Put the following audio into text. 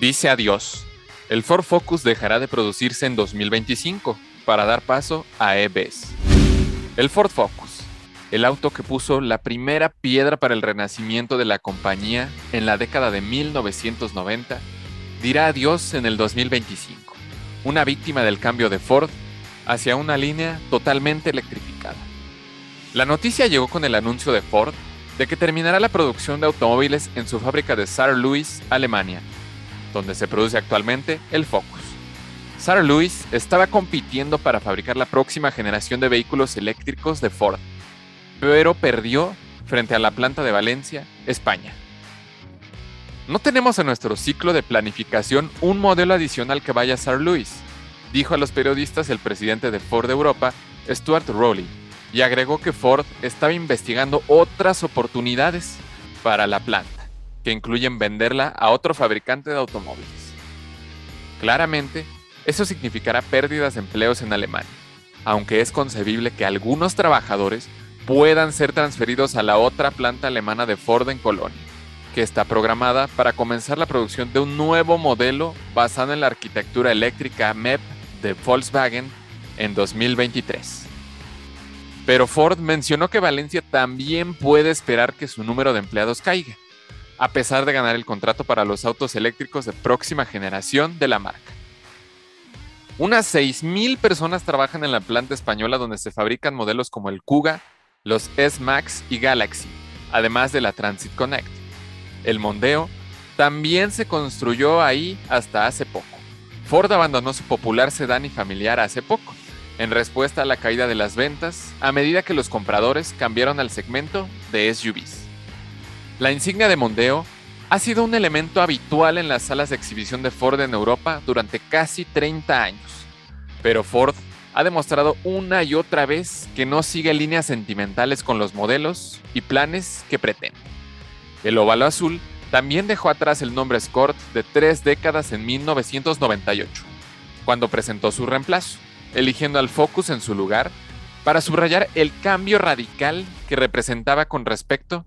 dice adiós. El Ford Focus dejará de producirse en 2025 para dar paso a EVs. El Ford Focus, el auto que puso la primera piedra para el renacimiento de la compañía en la década de 1990, dirá adiós en el 2025, una víctima del cambio de Ford hacia una línea totalmente electrificada. La noticia llegó con el anuncio de Ford de que terminará la producción de automóviles en su fábrica de Saar Louis, Alemania, donde se produce actualmente el Focus. Saar Louis estaba compitiendo para fabricar la próxima generación de vehículos eléctricos de Ford, pero perdió frente a la planta de Valencia, España. No tenemos en nuestro ciclo de planificación un modelo adicional que vaya a Saar Louis, dijo a los periodistas el presidente de Ford Europa, Stuart Rowley y agregó que Ford estaba investigando otras oportunidades para la planta, que incluyen venderla a otro fabricante de automóviles. Claramente, eso significará pérdidas de empleos en Alemania, aunque es concebible que algunos trabajadores puedan ser transferidos a la otra planta alemana de Ford en Colonia, que está programada para comenzar la producción de un nuevo modelo basado en la arquitectura eléctrica MEP de Volkswagen en 2023. Pero Ford mencionó que Valencia también puede esperar que su número de empleados caiga, a pesar de ganar el contrato para los autos eléctricos de próxima generación de la marca. Unas 6.000 personas trabajan en la planta española donde se fabrican modelos como el Kuga, los S-Max y Galaxy, además de la Transit Connect. El Mondeo también se construyó ahí hasta hace poco. Ford abandonó su popular sedán y familiar hace poco en respuesta a la caída de las ventas a medida que los compradores cambiaron al segmento de SUVs. La insignia de Mondeo ha sido un elemento habitual en las salas de exhibición de Ford en Europa durante casi 30 años, pero Ford ha demostrado una y otra vez que no sigue líneas sentimentales con los modelos y planes que pretende. El óvalo azul también dejó atrás el nombre Escort de tres décadas en 1998, cuando presentó su reemplazo eligiendo al Focus en su lugar para subrayar el cambio radical que representaba con respecto